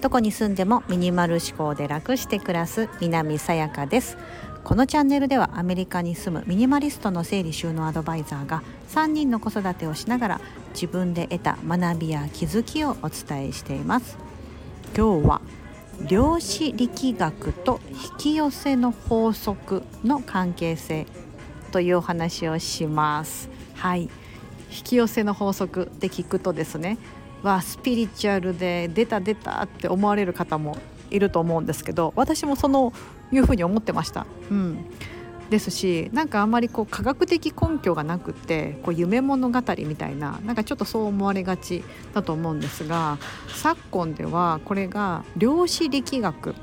どこに住んでもミニマル思考で楽して暮らす南さやかです。このチャンネルではアメリカに住むミニマリストの整理収納アドバイザーが3人の子育てをしながら自分で得た学びや気づきをお伝えしています。今日は量子力学と引き寄せの法則の関係性というお話をします。はい。引き寄せの法則って聞くとですねわスピリチュアルで出た出たって思われる方もいると思うんですけど私もそのいうふうに思ってました。うんですしなんかあんまりこう科学的根拠がなくってこう夢物語みたいななんかちょっとそう思われがちだと思うんですが昨今ではこれが量子力学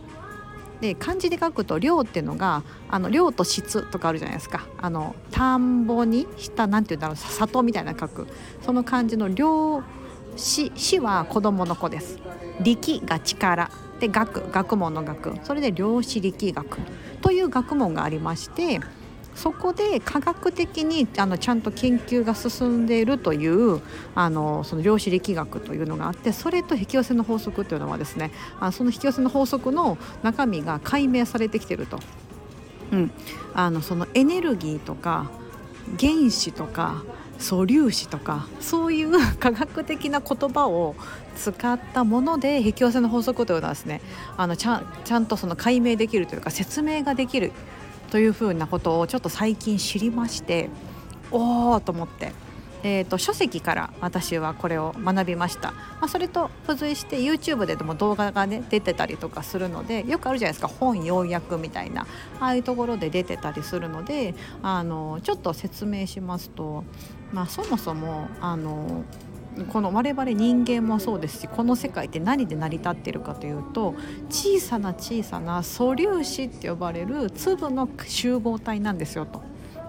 で漢字で書くと量っていうのがあの量と質とかあるじゃないですか。あの田んぼにした何て言うんだろう里みたいな書く。その漢字の量子子は子供の子です。力が力。で学学問の学。それで量子力学という学問がありましてそこで科学的にあのちゃんと研究が進んでいるというあのその量子力学というのがあってそれと引き寄せの法則というのはですねあその引き寄せの法則の中身が解明されてきていると。うん、あのそのエネルギーとか原子とか素粒子とかそういう 科学的な言葉を使ったもので引き寄せの法則というのはですねあのちゃちゃんとその解明できるというか説明ができるというふうなことをちょっと最近知りましておおと思って。えーと、書籍から私はこれを学びました、まあ、それと付随して YouTube ででも動画がね出てたりとかするのでよくあるじゃないですか。本要約みたいな。ああいうところで出てたりするのであのちょっと説明しますと、まあ、そもそもあのこの我々人間もそうですしこの世界って何で成り立っているかというと小さな小さな素粒子って呼ばれる粒の集合体なんですよと。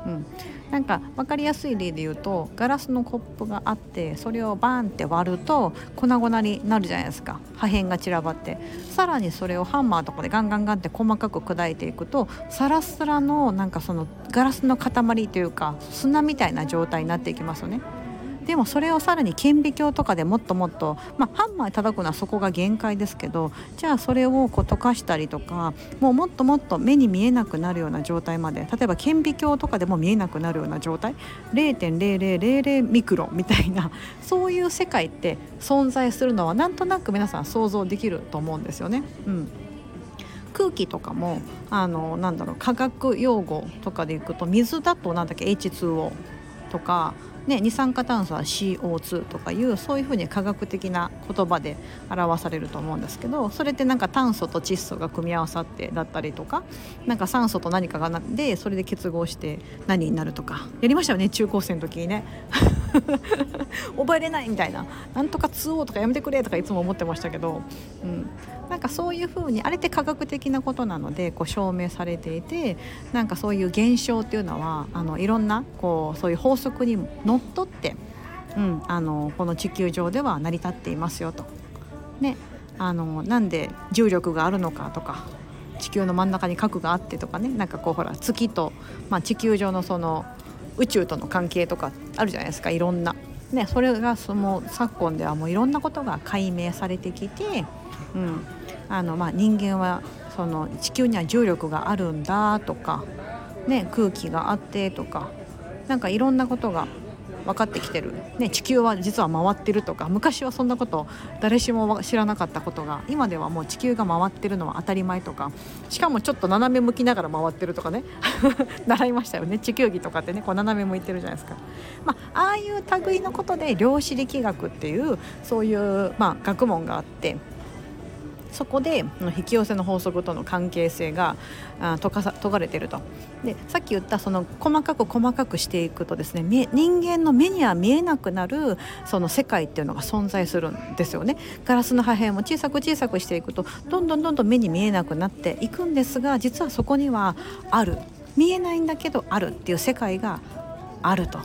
うん、なんか分かりやすい例で言うとガラスのコップがあってそれをバーンって割ると粉々になるじゃないですか破片が散らばってさらにそれをハンマーとかでガンガンガンって細かく砕いていくとサラサラのなんかそのガラスの塊というか砂みたいな状態になっていきますよね。でもそれをさらに顕微鏡とかでもっともっと、まあ、ハンマー叩くのはそこが限界ですけどじゃあそれをこう溶かしたりとかもうもっともっと目に見えなくなるような状態まで例えば顕微鏡とかでも見えなくなるような状態0.0000ミクロみたいな そういう世界って存在するのはなんとなく皆さん想像できると思うんですよね。うん空気とかもあのなんだろう化学用語とかでいくと水だとなんだっけ？H2O とかね、二酸化炭素は CO2 とかいうそういうふうに科学的な言葉で表されると思うんですけどそれってなんか炭素と窒素が組み合わさってだったりとかなんか酸素と何かがなってそれで結合して何になるとか。やりましたよね中高生の時にね。覚えれないみたいな。なんとか 2O とかやめてくれとかいつも思ってましたけど、うん、なんかそういうふうにあれって科学的なことなのでこう証明されていてなんかそういう現象っていうのはあのいろんなこうそういう法則にのっとって、うん、あのこの地球上では成り立っていますよと。ね、あのなんで重力があるのかとか地球の真ん中に核があってとかねなんかこうほら月と、まあ、地球上のその宇宙との関係とかあるじゃないですかいろんな。ね、それがその昨今ではもういろんなことが解明されてきて、うん、あのまあ人間はその地球には重力があるんだとか、ね、空気があってとかなんかいろんなことが分かってきてる、ね、地球は実は回ってるとか昔はそんなこと誰しも知らなかったことが今ではもう地球が回ってるのは当たり前とかしかもちょっと斜め向きながら回ってるとかね 習いましたよね。地球儀とかってねこう斜め向いてるじゃないですか、まあ、あいう類のことで量子力学っていうそういう、まあ、学問があってそこで引き寄せの法則との関係性が解かさ解かれていると。でさっき言ったその細かく細かくしていくとですね人間の目には見えなくなるその世界っていうのが存在するんですよね。ガラスの破片も小さく小さくしていくとどんどんどんどん目に見えなくなっていくんですが実はそこにはある。見えないんだけどあるっていう世界があると。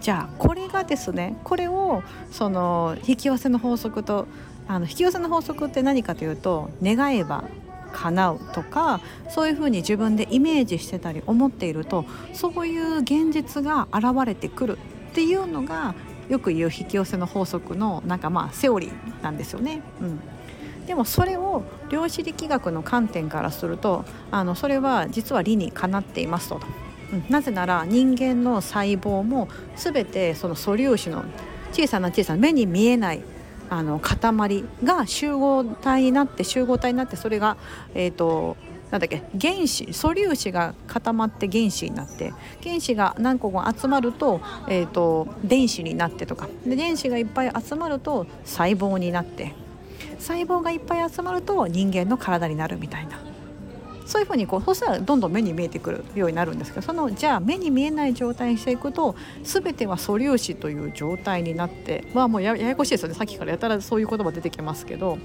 じゃあこれがですねこれをその引き寄せの法則とあの引き寄せの法則って何かというと願えば叶うとかそういうふうに自分でイメージしてたり思っているとそういう現実が現れてくる。っていうのがよく言う引き寄せの法則のなんかまあセオリーなんですよね。うん。でもそれを量子力学の観点からするとあのそれは実は理にかなっていますと、うん、なぜなら人間の細胞も全てその素粒子の小さな小さな目に見えない。あの塊が集合体になって集合体になってそれが、えーとなんだっけ原子素粒子が固まって原子になって原子が何個も集まると,、えーと、電子になってとか。で電子がいっぱい集まると細胞になって。細胞がいっぱい集まると人間の体になるみたいな。そういうふうにこうそしたらどんどん目に見えてくるようになるんですけどそのじゃあ目に見えない状態にしていくと全ては素粒子という状態になってまあもうややこしいですよねさっきからやたらそういう言葉出てきますけど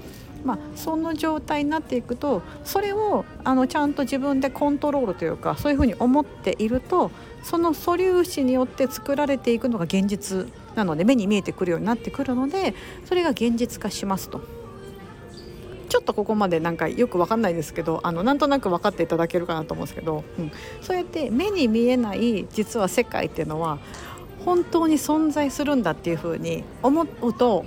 まあ、その状態になっていくとそれをあのちゃんと自分でコントロールというかそういうふうに思っているとその素粒子によって作られていくのが現実なので目に見えてくるようになってくるのでそれが現実化しますと。ちょっとここまでなんかよく分かんないですけどあのなんとなく分かっていただけるかなと思うんですけど、うん、そうやって目に見えない実は世界っていうのは本当に存在するんだっていうふうに思うと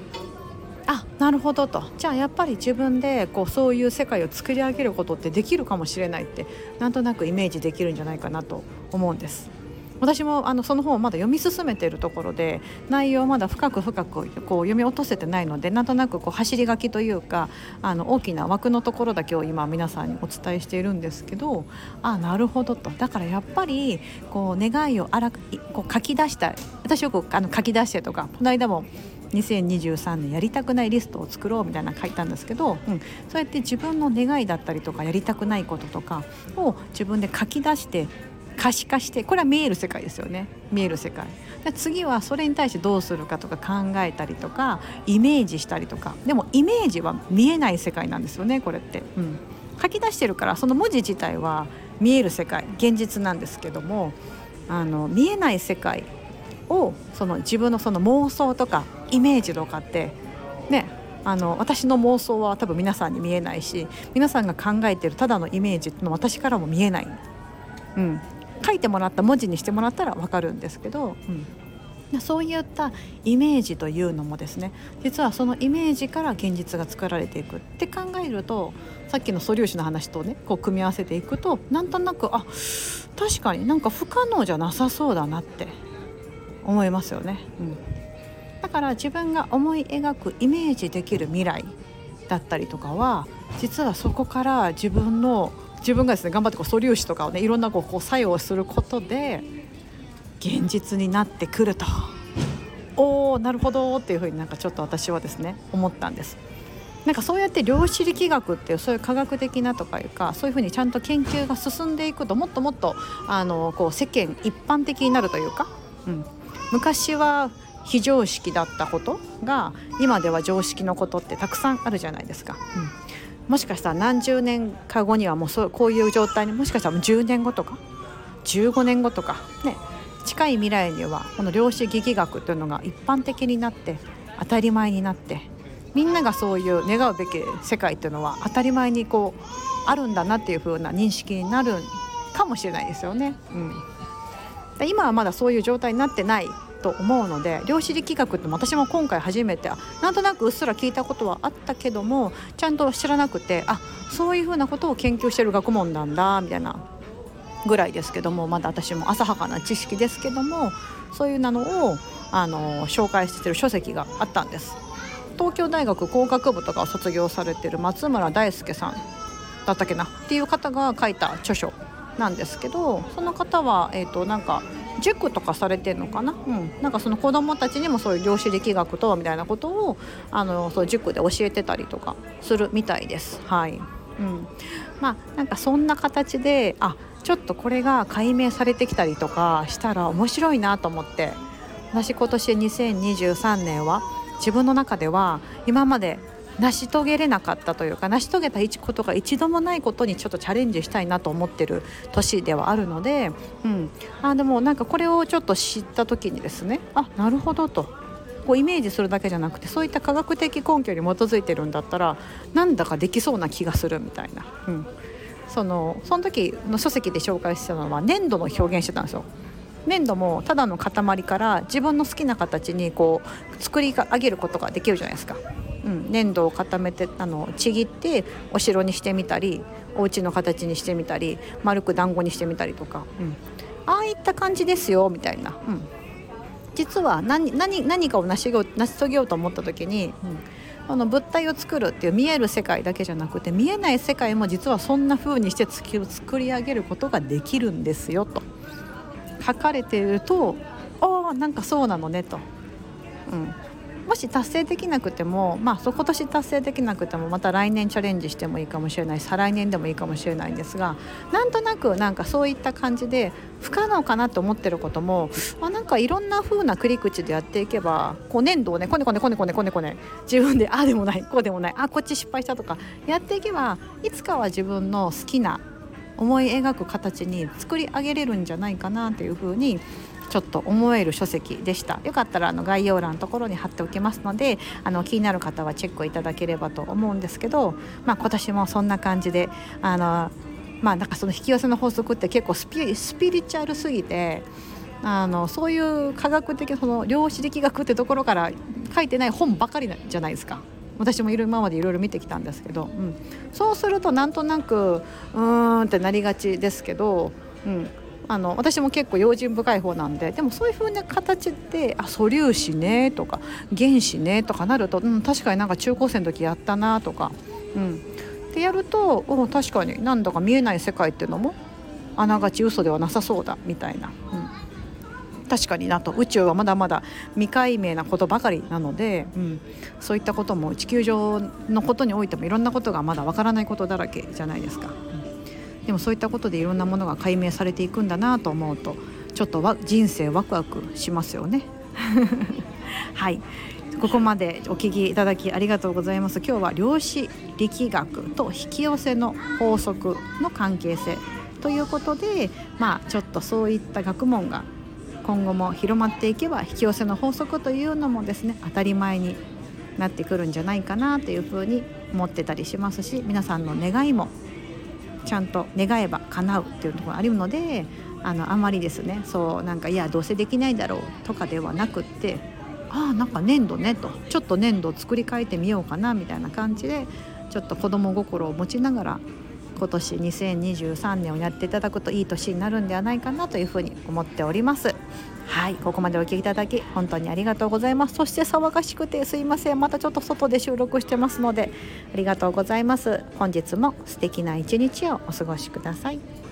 あなるほどとじゃあやっぱり自分でこうそういう世界を作り上げることってできるかもしれないってなんとなくイメージできるんじゃないかなと思うんです。私もあのその本をまだ読み進めているところで内容をまだ深く深くこう読み落とせてないのでなんとなくこう走り書きというかあの大きな枠のところだけを今皆さんにお伝えしているんですけどあなるほどと。だからやっぱりこう願いをあらこう書き出した私よくあの書き出してとかこの間も2023年やりたくないリストを作ろうみたいな書いたんですけど、うん、そうやって自分の願いだったりとかやりたくないこととかを自分で書き出して可視化してこれは見える世界ですよね。見える世界。で次はそれに対してどうするかとか考えたりとかイメージしたりとか。でもイメージは見えない世界なんですよねこれって、うん、書き出してるからその文字自体は見える世界現実なんですけどもあの見えない世界をその自分のその妄想とかイメージとかってねあの私の妄想は多分皆さんに見えないし皆さんが考えてるただのイメージっての私からも見えない、うん、書いてもらった文字にしてもらったら分かるんですけど、うん、そういったイメージというのもですね実はそのイメージから現実が作られていくって考えるとさっきの素粒子の話とねこう組み合わせていくとなんとなくあ確かになんか不可能じゃなさそうだなって思いますよね。うんだから自分が思い描くイメージできる未来だったりとかは実はそこから自分の自分がですね頑張ってこう素粒子とかをねいろんなこうこう作用することで現実になってくるとおおなるほどっていうふうになんかちょっと私はですね思ったんです。なんかそうやって量子力学っていうそういう科学的なとかいうかそういうふうにちゃんと研究が進んでいくともっともっとあのこう世間一般的になるというか、うん、昔は非常識だったことが今では常識のことってたくさんあるじゃないですか。うんもしかしたら何十年か後にはもうそうこういう状態にもしかしたらもう10年後とか15年後とかね近い未来にはこの量子力学というのが一般的になって当たり前になってみんながそういう願うべき世界っていうのは当たり前にこうあるんだなっていう風な認識になるかもしれないですよね。うん、今はまだそういう状態になってないと思うので量子力学って私も今回初めてなんとなくうっすら聞いたことはあったけどもちゃんと知らなくてあそういうふうなことを研究してる学問なんだみたいなぐらいですけどもまだ私も浅はかな知識ですけどもそういうのをあの紹介してる書籍があったんです。東京大学工学部とかを卒業されてる松村大輔さんだったっけなっていう方が書いた著書なんですけどその方は、えーとなんか塾とかされてるのかな、うん、なんかその子どもたちにもそういう量子力学とはみたいなことをあのそう塾で教えてたりとかするみたいです。はい。うん、まあなんかそんな形であちょっとこれが解明されてきたりとかしたら面白いなと思って。私今年2023年は自分の中では今まで成し遂げれなかったというか成し遂げたことが一度もないことにちょっとチャレンジしたいなと思ってる年ではあるので、うん、あでもなんかこれをちょっと知った時にですねあなるほどと。こうイメージするだけじゃなくてそういった科学的根拠に基づいてるんだったらなんだかできそうな気がするみたいな、うん、そのその時の書籍で紹介したのは粘土の表現してたんですよ。粘土もただの塊から自分の好きな形にこう作り上げることができるじゃないですか。うん、粘土を固めてあのちぎってお城にしてみたりお家の形にしてみたり丸く団子にしてみたりとか、うん、ああいった感じですよみたいな、うん、実は何何何かを成し成し遂げようと思った時に、うん、あの物体を作るっていう見える世界だけじゃなくて見えない世界も実はそんな風にして月を作り上げることができるんですよと。書かれているとああなんかそうなのねと、うん、もし達成できなくてもまあ今年達成できなくてもまた来年チャレンジしてもいいかもしれない再来年でもいいかもしれないんですがなんとなくなんかそういった感じで不可能かなと思ってることもあなんかいろんな風な切り口でやっていけばこう粘土をねこねこねこねこねこねこね自分でああでもないこうでもないあこっち失敗したとかやっていけばいつかは自分の好きな思い描く形に作り上げれるんじゃないかなというふうにちょっと思える書籍でした。よかったらあの概要欄のところに貼っておきますのであの気になる方はチェックいただければと思うんですけど、まあ、今年もそんな感じであのまあなんかその引き寄せの法則って結構スピスピリチュアルすぎてあのそういう科学的その量子力学ってところから書いてない本ばかりじゃないですか。私も今までいろいろ見てきたんですけど、うん、そうするとなんとなくうーんってなりがちですけど、うん、あの私も結構用心深い方なんででもそういう風な形であ素粒子ねとか原子ねとかなると、うん、確かになんか中高生の時やったなとか、うん、ってやるとお確かになんだか見えない世界っていうのもあながち嘘ではなさそうだみたいな。うん。確かになと。宇宙はまだまだ未解明なことばかりなので、うん、そういったことも地球上のことにおいてもいろんなことがまだわからないことだらけじゃないですか。でもそういったことでいろんなものが解明されていくんだなと思うとちょっとわ人生ワクワクしますよね。はい。ここまでお聞きいただきありがとうございます。今日は量子力学と引き寄せの法則の関係性ということでまあちょっとそういった学問が今後も広まっていけば引き寄せの法則というのもですね当たり前になってくるんじゃないかなというふうに思ってたりしますし皆さんの願いもちゃんと願えば叶うっていうところがあるのであのあまりですねそうなんかいやどうせできないだろうとかではなくってああなんか粘土ねとちょっと粘土を作り変えてみようかなみたいな感じでちょっと子供心を持ちながら今年2023年をやっていただくといい年になるんではないかなというふうに思っております。はいここまでお聞きいただき本当にありがとうございます。そして騒がしくてすいません。またちょっと外で収録してますのでありがとうございます。本日も素敵な一日をお過ごしください。